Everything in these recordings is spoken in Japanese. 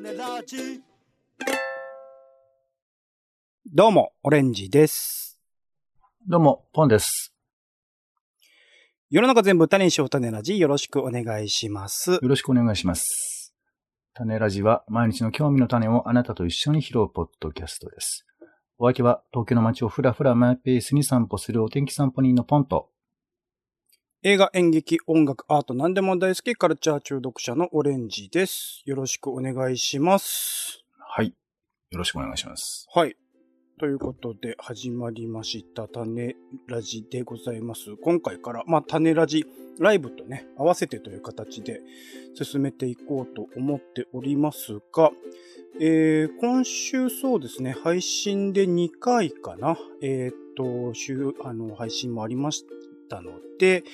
種ラジどうも、オレンジです。どうも、ポンです。世の中全部種にしよう種ラジ、よろしくお願いしますよ。ろしくお願いします。種ラジは毎日の興味の種をあなたと一緒に拾うポッドキャストです。お相手は東京の街をふらふらマイペースに散歩するお天気散歩人のポンと、映画、演劇、音楽、アート、何でも大好き、カルチャー中毒者のオレンジです。よろしくお願いします。はい。よろしくお願いします。はい。ということで、始まりました、種ラジでございます。今回から、まあ、種ラジ、ライブとね、合わせてという形で進めていこうと思っておりますが、えー、今週そうですね、配信で2回かな、えーっと、週、あの、配信もありましたので、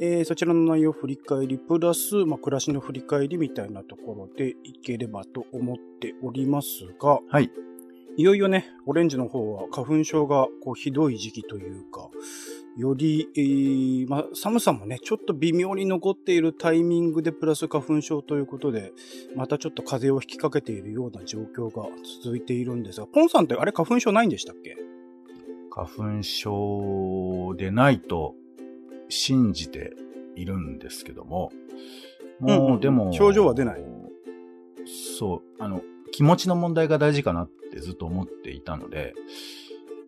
えーそちらの内容振り返り、プラス、まあ、暮らしの振り返りみたいなところでいければと思っておりますが、はい。いよいよね、オレンジの方は花粉症がこうひどい時期というか、より、えーまあ、寒さもね、ちょっと微妙に残っているタイミングでプラス花粉症ということで、またちょっと風邪をひきかけているような状況が続いているんですが、ポンさんってあれ花粉症ないんでしたっけ？花粉症でないと信じているんですけども、うんうもうんでも、症状は出ないそう、あの、気持ちの問題が大事かなってずっと思っていたので、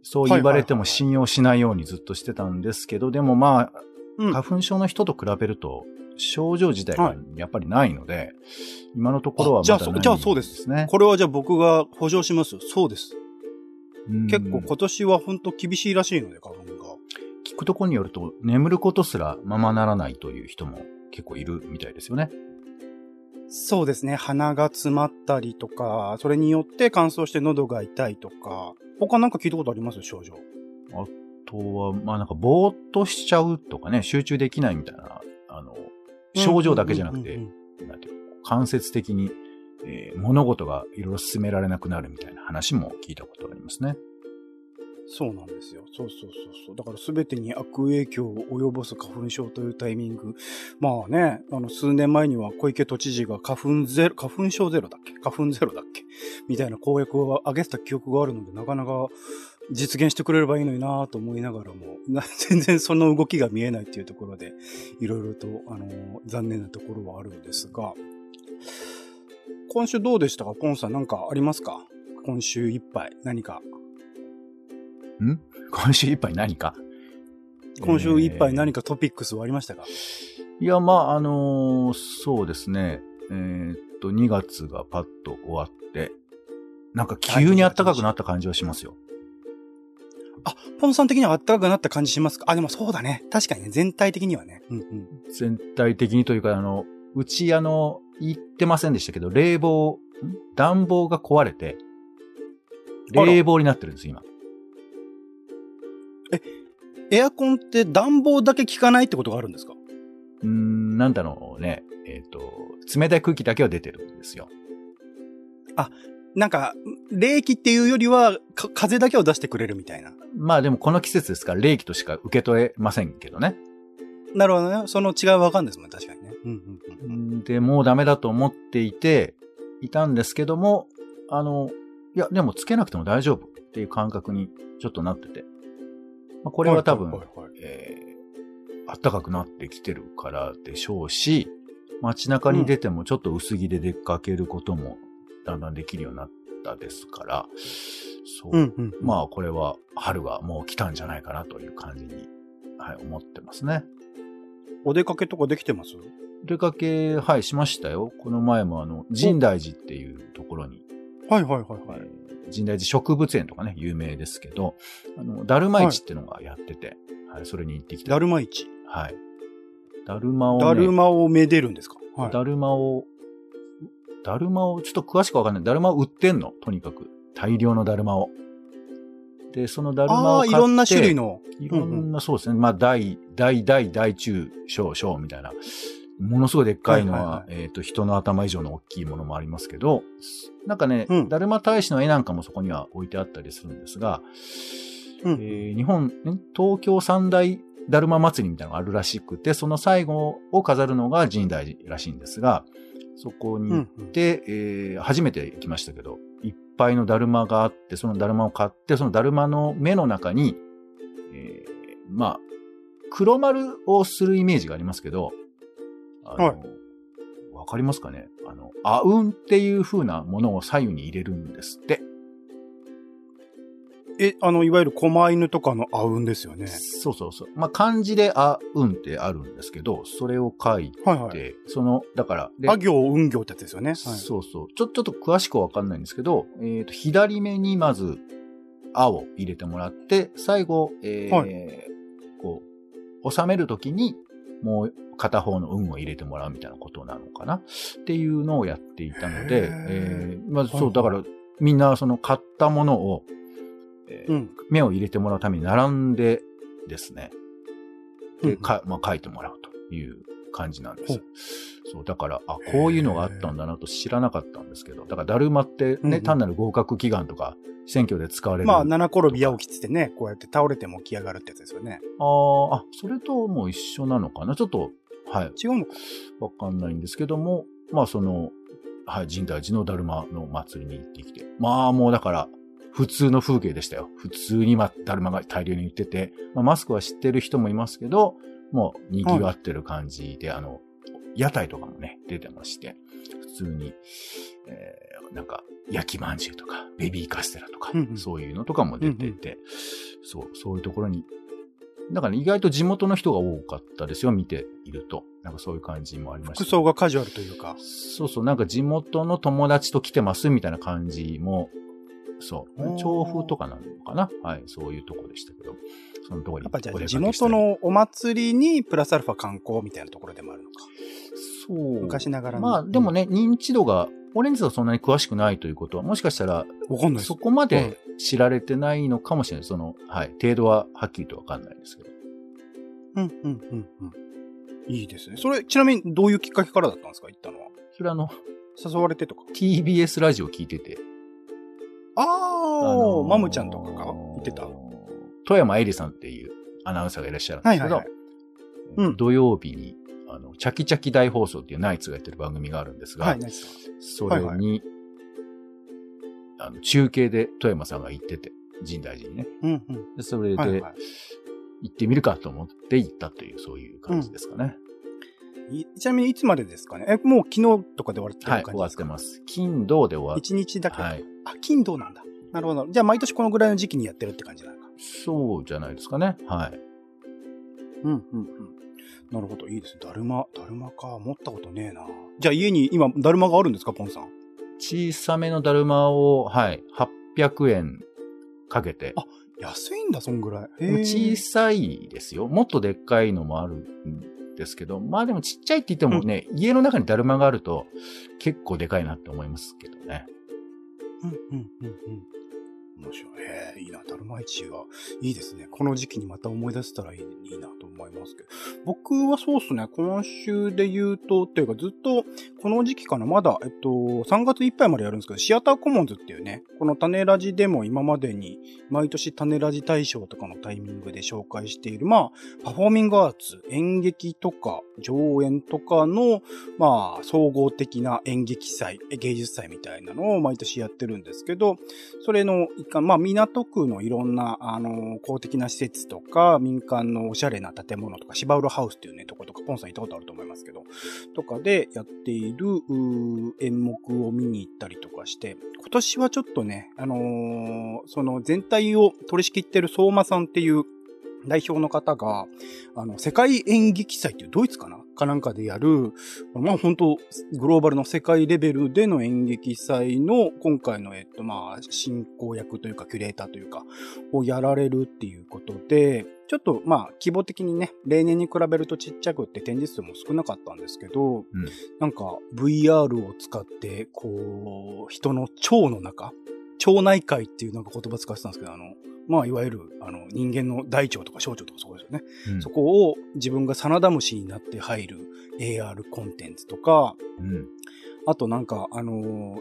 そう言われても信用しないようにずっとしてたんですけど、でもまあ、うん。花粉症の人と比べると、症状自体がやっぱりないので、今のところはあじゃあそまだないじゃあそうですね。これはじゃあ僕が補助しますよ。そうです。うん結構今年は本当厳しいらしいので、花粉くところによると、眠ることすらままならないという人も結構いるみたいですよね。そうですね。鼻が詰まったりとか、それによって乾燥して喉が痛いとか、他なんか聞いたことあります？症状。あとは、まあなんか、ぼーっとしちゃうとかね、集中できないみたいな、あの、症状だけじゃなくてなんていうの間接的に、えー物事がいろいろ進められなくなるみたいな話も聞いたことがありますね。そうなんですよ。そうそうそうそう。だから全てに悪影響を及ぼす花粉症というタイミング。まあね、あの、数年前には小池都知事が花粉ゼロ、花粉症ゼロだっけ？花粉ゼロだっけ？みたいな公約を上げてた記憶があるので、なかなか実現してくれればいいのになぁと思いながらも、全然その動きが見えないっていうところで、いろいろと、あの、残念なところはあるんですが、今週どうでしたか？ポンさんなんかありますか？今週いっぱい何かん今週いっぱい何か？今週いっぱい何か、かトピックスはありましたか、いや、まあ、あのーそうですね。えーっと、2月がパッと終わって、なんか急に暖かくなった感じはしますよ。あ、ポンさん的には暖かくなった感じしますか？あ、でもそうだね。確かにね、全体的にはね。うんうん。全体的にというか、あの、うち、あの、言ってませんでしたけど、冷房、ん？暖房が壊れて、冷房になってるんです、今。エアコンって暖房だけ効かないってことがあるんですか？うーん、なんだろうね。えっ、と、冷たい空気だけは出てるんですよ。なんか、冷気っていうよりは、か風だけを出してくれるみたいな。まあでもこの季節ですから、冷気としか受け取れませんけどね。なるほどね。その違いはわかんないですもんね。確かにね。うんうんうん。で、もうダメだと思っていて、いたんですけども、あの、いや、でもつけなくても大丈夫っていう感覚にちょっとなってて。まあ、これは多分、はいはいはいえー、暖かくなってきてるからでしょうし、街中に出てもちょっと薄着で出かけることもだんだんできるようになったですから、そう。うんうん。まあ、これは春がもう来たんじゃないかなという感じに、はい、思ってますね。お出かけとかできてます？出かけ、はい、しましたよ。この前もあの、神大寺っていうところに、はいはいはいはい。えー神大寺植物園とかね、有名ですけど、あの、だるま市っていうのがやってて、はい、それに行ってきた。だるま市。はい。だるまを、ね、だるまをめでるんですか？はい。だるまを、だるまを、ちょっと詳しくわかんない。だるまを売ってんの？とにかく。大量のだるまを。で、そのだるまを買って。いろんな種類の。いろんな、そうですね。まあ、大、大、大、大、中、小、小みたいな。ものすごいでっかいのは、はいはいえっ、と、人の頭以上の大きいものもありますけど、なんかね、うん。だるま大使の絵なんかもそこには置いてあったりするんですが、うん。えー日本、ん東京三大だるま祭りみたいなのがあるらしくて、その最後を飾るのが神大寺らしいんですが、そこにうん行って、えー初めて行きましたけど、いっぱいのだるまがあって、そのだるまを買って、そのだるまの目の中に、えーまあ、黒丸をするイメージがありますけど、はいわかりますかね？あの、あうんっていう風なものを左右に入れるんですって。え、あの、いわゆる狛犬とかのあうんですよね。そうそうそう。まあ、漢字であうんってあるんですけど、それを書いて、はいはい。その、だから、であ行、運行ってやつですよね。はい。そうそう。ちょ、ちょっと詳しくはわかんないんですけど、えっ、と、左目にまず、あを入れてもらって、最後、えーはこう、収めるときに、もう片方の運を入れてもらうみたいなことなのかなっていうのをやっていたので、えーまあ、そう、だから、みんなその買ったものを、えーうん。目を入れてもらうために並んでですね、で、うん。か、まあ、書いてもらうという感じなんですほう。そう、だから、あ、こういうのがあったんだなと知らなかったんですけど、だから、だるまってね、うんうん単なる合格祈願とか、選挙で使われる。まあ、七転び八起きつってね、こうやって倒れても起き上がるってやつですよね。あーあ、それとも一緒なのかな？ちょっと、はい、違うのか。わかんないんですけども、まあ、その、はい、神代寺のだるまの祭りに行ってきて、まあ、もうだから、普通の風景でしたよ。普通にま、だるまが大量に売ってて、まあ、マスクは知ってる人もいますけど、もう賑わってる感じで、あの、屋台とかもね、出てまして、普通に、えーなんか、焼きまんじゅうとか、ベビーカステラとか、うんうんそういうのとかも出てて、そう、そういうところに、だから、意外と地元の人が多かったですよ、見ていると。なんかそういう感じもありました。服装がカジュアルというか。そうそう、なんか地元の友達と来てますみたいな感じも、そう調布とかなのかな？はい、そういうとこでしたけど、そのところにやっぱじゃあ地元のお祭りにプラスアルファ観光みたいなところでもあるのか。そう。昔ながらのまあ、でもね、認知度が、オレンジはそんなに詳しくないということは、もしかしたら、わかんないそ。こまで知られてないのかもしれない。その、はい、程度ははっきりとわかんないですけど。うん、うん、うん、うん。いいですね。それ、ちなみにどういうきっかけからだったんですか？行ったのは。それあの、誘われてとか。TBS ラジオ聞いてて、ああ、あのーマムちゃんとかが言ってた？富山えりさんっていうアナウンサーがいらっしゃるんですけど、はいはいはいうん土曜日に、あの、チャキチャキ大放送っていうナイツがやってる番組があるんですが、はい、ナイスさん。それに、あの中継で富山さんが行ってて、神大寺にね。うん、うん。でそれではいはい行ってみるかと思って行ったという、そういう感じですかね。いちなみにいつまでですかね？え、もう昨日とかで終わってはい、終わっる感じですか、てます。金、土で終わっ一日だけ。はい。あ、金土なんだ。なるほど。じゃあ毎年このぐらいの時期にやってるって感じなのか。そうじゃないですかね。はい。うん、うん、うん。なるほど。いいですね。だるま、だるまか。持ったことねえな。じゃあ家に今、だるまがあるんですか、ポンさん？小さめのだるまを、はい、800円かけて、あ安いんだ、そんぐらい。小さいですよ。もっとでっかいのもあるんですけど、まあでもちっちゃいって言ってもね、家の中にだるまがあると結構でかいなって思いますけどね。うん、うん、うん、うん。面白い。へえ、いいな。だるま市はいいですね。この時期にまた思い出せたらいいいいなと思いますけど。僕はそうっすね。今週で言うと、っていうかずっとこの時期かな。まだ、えっと、3月いっぱいまでやるんですけど、シアターコモンズっていうね、この種ラジでも今までに毎年種ラジ大賞とかのタイミングで紹介している、まあ、パフォーミングアーツ、演劇とか上演とかの、まあ、総合的な演劇祭、芸術祭みたいなのを毎年やってるんですけど、それの一環、まあ、港区のいろんな、あの、公的な施設とか、民間のおしゃれな建物とか、芝浦ハウスっていうね、とことか、ポンさん行ったことあると思いますけど、とかでやっている、演目を見に行ったりとかして、今年はちょっとね、あのーその全体を取り仕切ってる相馬さんっていう代表の方が、あの、世界演劇祭っていうドイツかな？かなんかでやる、まあ本当グローバルの世界レベルでの演劇祭の今回の、えっとまあ、進行役というか、キュレーターというか、をやられるっていうことで、ちょっとまあ、規模的にね、例年に比べるとちっちゃくって展示数も少なかったんですけど、うん。なんか VR を使って、こう、人の腸の中、腸内界っていうなんか言葉使ってたんですけど、あの、まあ、いわゆる、あの、人間の大腸とか小腸とかそうですよね。うんそこを自分がサナダムシになって入る AR コンテンツとか、うん。あとなんか、あのー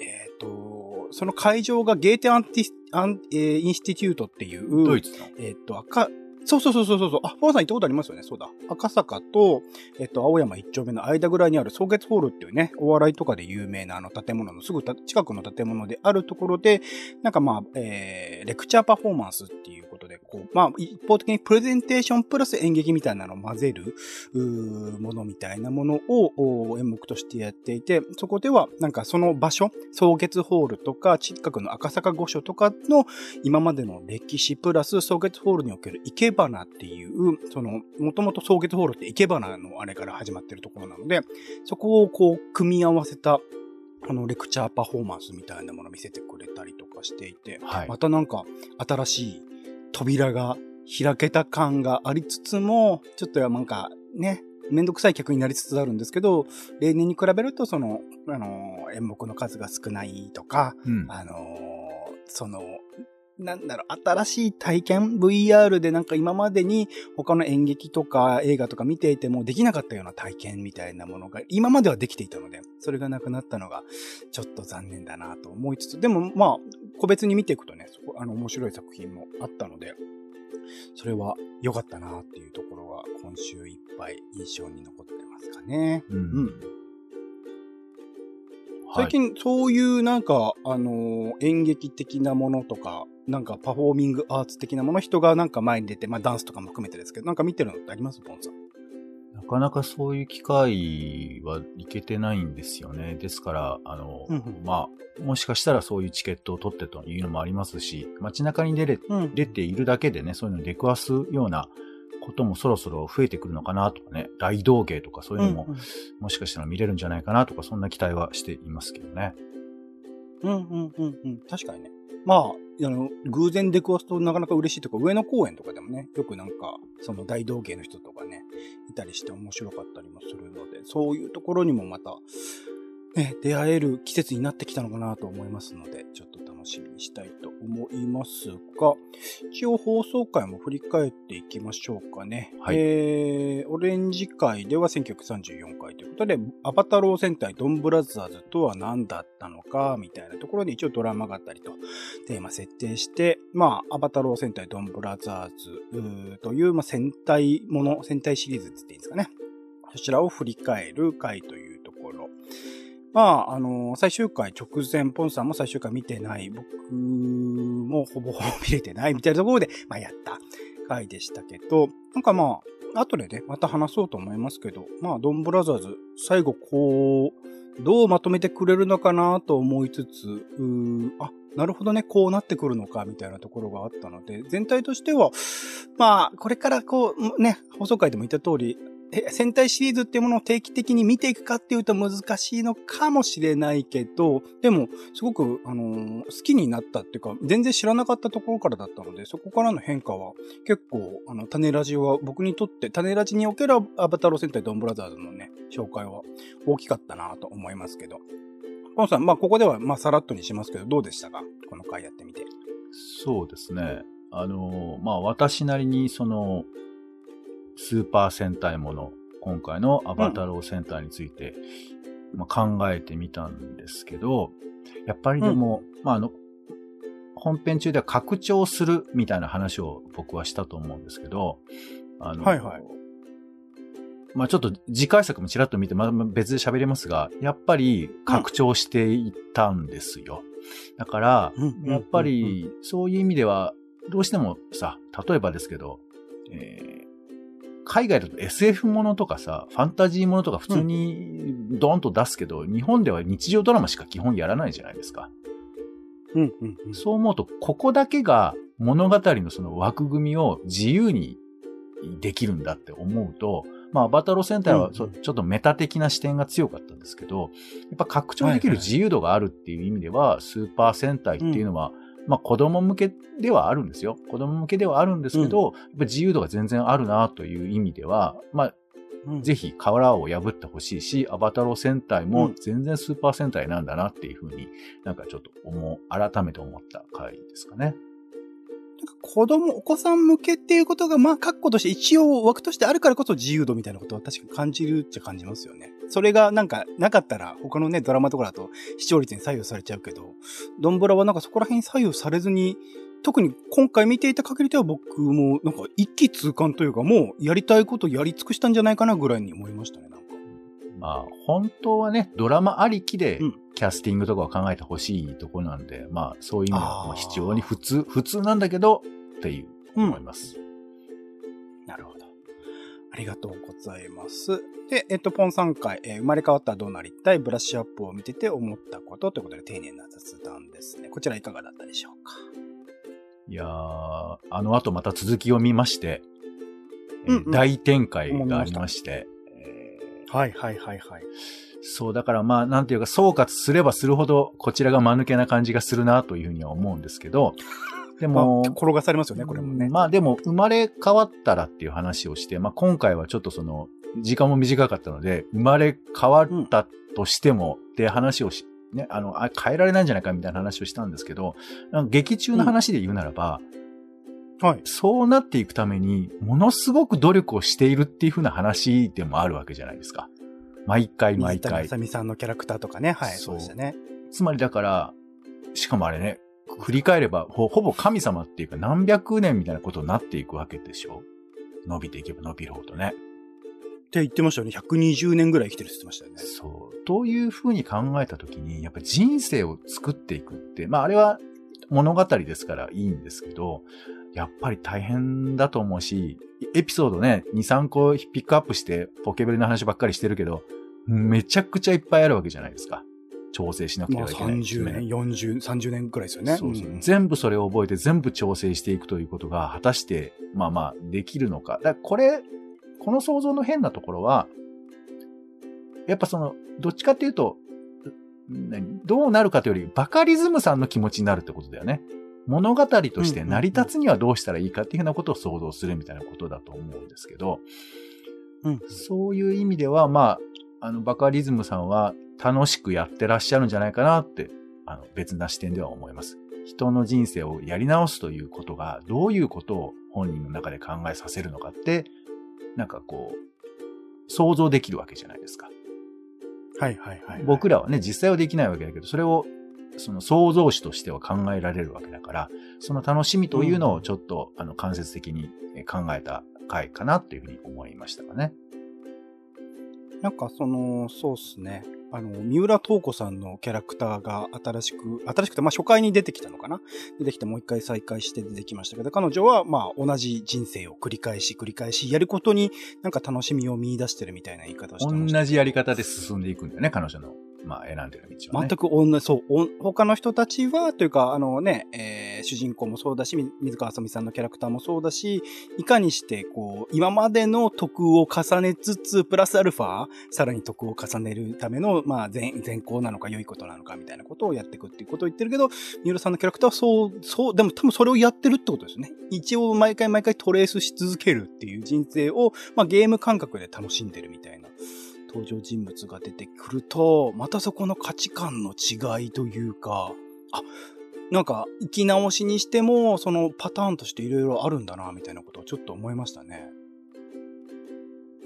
えっ、と、その会場がゲーテアンティス、アン、えーインスティテュートっていう、ドイツの。えっ、と、赤、そうそうそうそうそう。あ、フォンさん行ったことありますよね。そうだ。赤坂と、えっと、青山一丁目の間ぐらいにある草月ホールっていうね、お笑いとかで有名なあの建物のすぐ近くの建物であるところで、なんかまあ、えー、レクチャーパフォーマンスっていうこう、まあ、一方的にプレゼンテーションプラス演劇みたいなのを混ぜる、うものみたいなものを演目としてやっていて、そこでは、なんかその場所、草月ホールとか、近くの赤坂御所とかの今までの歴史プラス草月ホールにおける生け花っていう、その、もともと草月ホールって生け花のあれから始まってるところなので、そこをこう、組み合わせた、あの、レクチャーパフォーマンスみたいなものを見せてくれたりとかしていて、はい、またなんか、新しい扉が開けた感がありつつも、ちょっとなんか、ね、めんどくさい客になりつつあるんですけど、例年に比べると、その、あの、演目の数が少ないとか、うん、あの、その、なんだろう、新しい体験 ?VR でなんか今までに他の演劇とか映画とか見ていてもできなかったような体験みたいなものが今まではできていたので、それがなくなったのがちょっと残念だなと思いつつ、でもまあ、個別に見ていくとね、そこ、あの、面白い作品もあったので、それは良かったなっていうところが今週いっぱい印象に残ってますかね。うん、うん最近、そういうなんか、あのー、演劇的なものとか、なんかパフォーミングアーツ的なもの、人がなんか前に出て、まあダンスとかも含めてですけど、なんか見てるのってあります？ポンさん。なかなかそういう機会はいけてないんですよね。ですから、あの、うんうん、まあ、もしかしたらそういうチケットを取ってというのもありますし、街中に出れ、うん、出ているだけでね、そういうのに出くわすようなこともそろそろ増えてくるのかなとかね、大道芸とかそういうのも、うんうん、もしかしたら見れるんじゃないかなとか、そんな期待はしていますけどね。うんうんうんうん。確かにね。まあ、あの、偶然出くわすとなかなか嬉しいとか、上野公園とかでもね、よくなんか、その大道芸の人とかね、いたりして面白かったりもするので、そういうところにもまた、ね、出会える季節になってきたのかなと思いますので、ちょっとしみにしたいと思いますが、一応放送回も振り返っていきましょうかね。はい、えー、オレンジ回では1934回ということで、アバタロー戦隊ドンブラザーズとは何だったのか、みたいなところで一応ドラマがあったりとテーマ設定して、まあ、アバタロー戦隊ドンブラザーズという、まあ、戦隊もの、戦隊シリーズって言っていいんですかね。そちらを振り返る回というところ。まあ、あの、最終回直前、ポンさんも最終回見てない、僕もほぼほぼ見れてないみたいなところで、まあやった回でしたけど、なんかまあ、後でね、また話そうと思いますけど、まあ、ドンブラザーズ、最後こう、どうまとめてくれるのかなと思いつつ、うあ、なるほどね、こうなってくるのか、みたいなところがあったので、全体としては、まあ、これからこう、ね、放送回でも言った通り、戦隊シリーズっていうものを定期的に見ていくかっていうと難しいのかもしれないけど、でも、すごく、あのー、好きになったっていうか、全然知らなかったところからだったので、そこからの変化は結構、あの、種ラジオは僕にとって、種ラジにおけるアバタロ戦隊ドンブラザーズのね、紹介は大きかったなと思いますけど。ポンさん、まあ、ここでは、まあ、さらっとにしますけど、どうでしたか？この回やってみて。そうですね。あのー、まあ、私なりに、その、スーパー戦隊もの、今回のアバタロー戦隊について、うん、まあ、考えてみたんですけど、やっぱりでも、うん、まあ、あの、本編中では拡張するみたいな話を僕はしたと思うんですけど、あの、はいはい。まあちょっと次回作もちらっと見て、まあ別で喋れますが、やっぱり拡張していったんですよ。うん、だから、やっぱりそういう意味では、どうしてもさ、例えばですけど、えー、海外だと SF ものとかさ、ファンタジーものとか普通にドーンと出すけど、うん、日本では日常ドラマしか基本やらないじゃないですか。うんうんうん、そう思うと、ここだけが物語のその枠組みを自由にできるんだって思うと、まあ、バタロー戦隊はちょっとメタ的な視点が強かったんですけど、やっぱ拡張できる自由度があるっていう意味では、スーパー戦隊っていうのは、まあ子供向けではあるんですよ。子供向けではあるんですけど、うん、やっぱ自由度が全然あるなという意味では、まあ、うん、ぜひ殻を破ってほしいし、アバタロー戦隊も全然スーパー戦隊なんだなっていうふうになんかちょっと思う、改めて思った回ですかね。なんか子供、お子さん向けっていうことが、まあ、確固として一応枠としてあるからこそ自由度みたいなことは確かに感じるっちゃ感じますよね。それがなんかなかったら他のね、ドラマとかだと視聴率に左右されちゃうけど、ドンブラはなんかそこら辺左右されずに特に今回見ていた限りでは僕もなんか一気通貫というかもうやりたいことやり尽くしたんじゃないかなぐらいに思いましたね、なんか。まあ、本当はね、ドラマありきでうん、キャスティングとかを考えてほしいところなんで、まあ、そういう意味では非常に普通、普通なんだけど、っていう、思います。なるほど。ありがとうございます。で、えっと、ポン3回、えー生まれ変わったらどうなりたい？ブラッシュアップを見てて思ったことということで丁寧な雑談ですね。こちらいかがだったでしょうか？いやー、あの後また続きを見まして、えーうんうん大展開がありまして、えーはいはいはいはい。そう、だからまあ、なんていうか、総括すればするほど、こちらが間抜けな感じがするなというふうには思うんですけど、でも、まあ、転がされますよね、これもね。まあでも、生まれ変わったらっていう話をして、まあ今回はちょっとその、時間も短かったので、生まれ変わったとしても、って話をし、ね、あの、あ変えられないんじゃないかみたいな話をしたんですけど、劇中の話で言うならば、はい。そうなっていくために、ものすごく努力をしているっていう風な話でもあるわけじゃないですか。毎回毎回水谷あ。さみさんのキャラクターとかね。はい、そうでしたね。つまりだから、しかもあれね、振り返ればほ、ほぼ神様っていうか何百年みたいなことになっていくわけでしょ？伸びていけば伸びるほどね。って言ってましたよね。120年ぐらい生きてるって言ってましたよね。そう。というふうに考えたときに、やっぱり人生を作っていくって、まああれは物語ですからいいんですけど、やっぱり大変だと思うし、エピソードね、2、3個ピックアップして、ポケベルの話ばっかりしてるけど、めちゃくちゃいっぱいあるわけじゃないですか。調整しなくていけない。30年、40、30年くらいですよね。そうそううん全部それを覚えて全部調整していくということが果たして、まあまあできるのか。だこれ、この想像の変なところは、やっぱその、どっちかっていうと、何どうなるかというより、バカリズムさんの気持ちになるってことだよね。物語として成り立つにはどうしたらいいかっていうふうなことを想像するみたいなことだと思うんですけど、うんそういう意味では、まあ、あの、バカリズムさんは楽しくやってらっしゃるんじゃないかなって、あの、別な視点では思います。人の人生をやり直すということが、どういうことを本人の中で考えさせるのかって、なんかこう、想像できるわけじゃないですか。はいはいはい。僕らはね、実際はできないわけだけど、それを、その創造主としては考えられるわけだから、その楽しみというのをちょっと、あの、間接的にえ考えた回かなというふうに思いましたかね。なんかその、そうっすね。あの、三浦透子さんのキャラクターが新しく、新しくて、まあ初回に出てきたのかな？出てきてもう一回再開して出てきましたけど、彼女はまあ同じ人生を繰り返し繰り返しやることになんか楽しみを見出してるみたいな言い方をしてました。同じやり方で進んでいくんだよね、彼女の、まあ、選んでる道はね。全く同じ、そう、他の人たちは、というか、あのね、えー主人公もそうだし、水川あさみさんのキャラクターもそうだし、いかにして、こう、今までの徳を重ねつつ、プラスアルファ、さらに徳を重ねるための、まあ、善、善行なのか良いことなのかみたいなことをやっていくっていうことを言ってるけど、三浦さんのキャラクターはそう、そう、でも多分それをやってるってことですね。一応毎回毎回トレースし続けるっていう人生を、まあ、ゲーム感覚で楽しんでるみたいな。登場人物が出てくると、またそこの価値観の違いというか、あ、なんか、生き直しにしても、そのパターンとしていろいろあるんだな、みたいなことをちょっと思いましたね。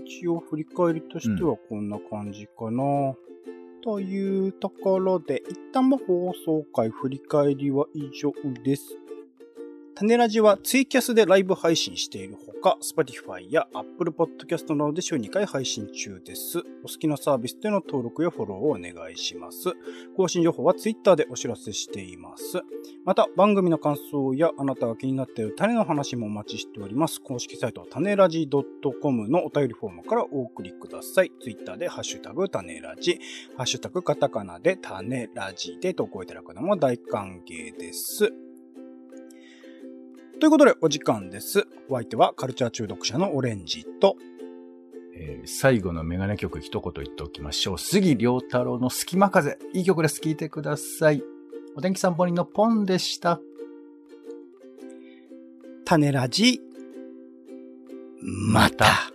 一応振り返りとしてはこんな感じかな。というところで、一旦も放送回振り返りは以上です。種ラジはツイキャスでライブ配信しているほか、Spotify や Apple Podcast などで週2回配信中です。お好きなサービスでの登録やフォローをお願いします。更新情報は Twitter でお知らせしています。また、番組の感想やあなたが気になっている種の話もお待ちしております。公式サイト、種ラジ .com のお便りフォームからお送りください。Twitter でハッシュタグ種ラジ、ハッシュタグカタカナで種ラジで投稿いただくのも大歓迎です。ということで、お時間です。お相手はカルチャー中毒者のオレンジと、えー最後のメガネ曲一言言っておきましょう。杉良太郎の隙間風。いい曲です。聴いてください。お天気散歩人のポンでした。種ラジ、また。